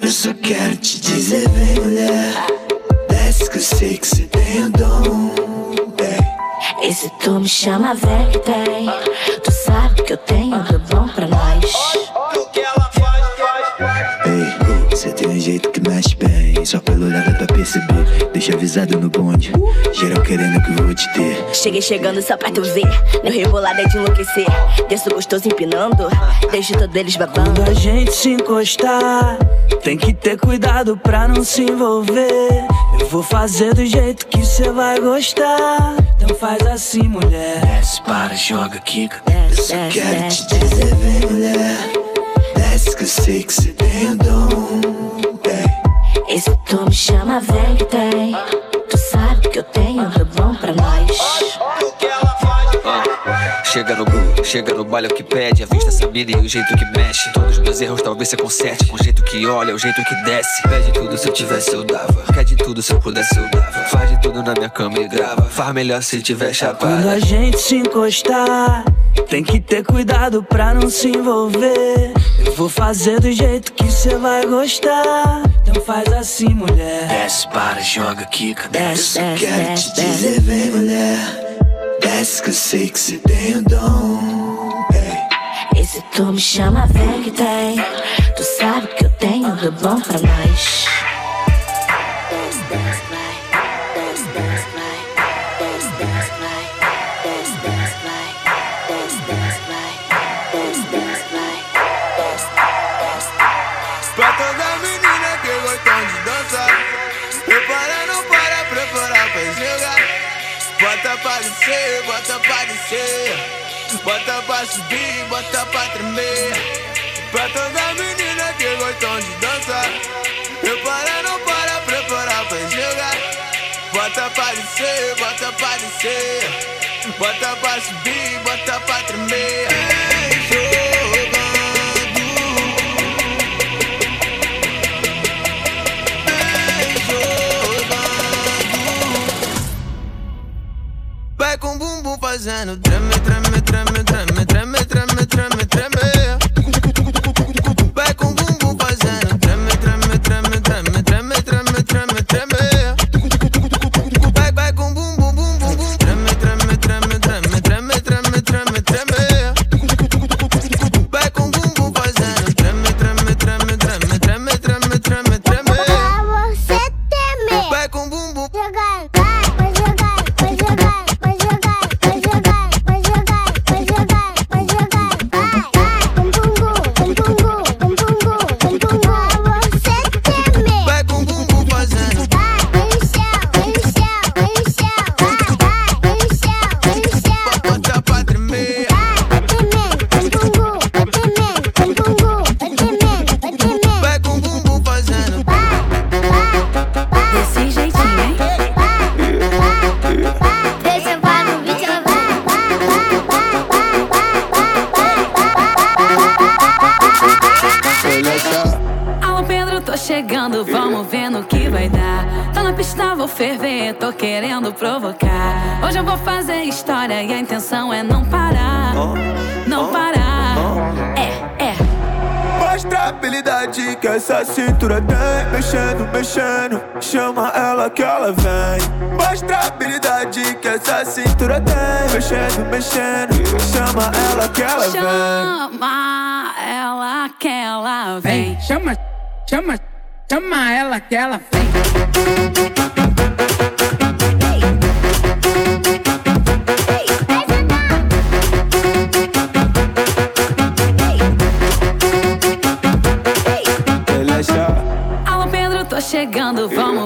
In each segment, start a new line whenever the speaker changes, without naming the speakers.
Eu só quero te dizer, vem mulher. Desce que eu sei que você tem o dom.
E se tu me chama, vem que tem. Tu sabe que eu tenho do bom pra nós.
Ei, você tem um jeito que mexe bem. Só pelo olhar dá pra perceber. Deixa avisado no bonde. Geral querendo que eu vou te ter.
Cheguei chegando só pra tu ver. Meu rebolado é de enlouquecer. Desço gostoso empinando. Deixo todos eles babando.
Quando a gente se encostar, tem que ter cuidado pra não se envolver. Eu vou fazer do jeito que cê vai gostar. Então faz assim, mulher. Desce, para, joga, quica. Eu só
Desce,
quero
desce,
te dizer, vem, mulher. Desce que eu sei que cê tem o dom. Ei.
E se tu me chama, vem que tem. Tu sabe que eu tenho do bom pra nós.
Ah, chega no gu, chega no baile é o que pede. A vista essa mina e o jeito que mexe. Todos os meus erros talvez você conserte. Com o jeito que olha, o jeito que desce. Pede tudo se eu tivesse, eu dava. Quer de tudo se eu pudesse, eu dava. Faz de tudo na minha cama e grava. Faz melhor se tiver
Quando
chapada.
a gente se encostar, tem que ter cuidado pra não se envolver. Eu vou fazer do jeito que cê vai gostar. Então faz assim, mulher. Desce, para, joga, quica.
Desce,
Eu
desce,
quero
desce,
te dizer, vem, mulher. Desce que eu sei que cê tem o dom. Ei.
E se tu me chama, vem que tem. Tu sabe que eu tenho do bom pra nós.
Bota pra descer, bota pra descer. Bota pra subir, bota pra tremer. Pra toda menina que gostam de dançar Prepara, não para, prepara pra jogar. Bota pra descer, bota pra descer. Bota pra subir, bota pra tremer
Esa no
tráeme, tráeme ferver, tô querendo provocar. Hoje eu vou fazer história e a intenção é não parar. Não parar. É, é.
Mostra a habilidade que essa cintura tem Mexendo, mexendo, chama ela que ela vem Mostra a habilidade que essa cintura tem Mexendo, mexendo, chama ela que ela vem
Chama ela que ela vem.
Vem, chama, chama, chama ela que ela vem.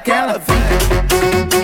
chama ela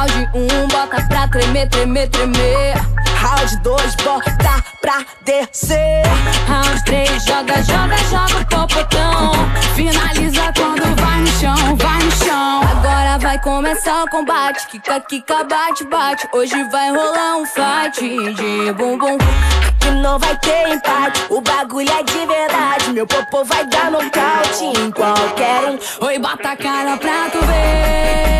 Round 1, um, bota pra tremer, tremer, tremer. Round 2, bota pra descer. Round 3, joga, joga, joga o popotão. Finaliza quando vai no chão, vai no chão. Agora vai começar o combate. Kika, kika, bate, bate. Hoje vai rolar um fight de bumbum.
Que não vai ter empate, o bagulho é de verdade. Meu popô vai dar nocaute em qualquer um.
Oi, bota a cara pra tu ver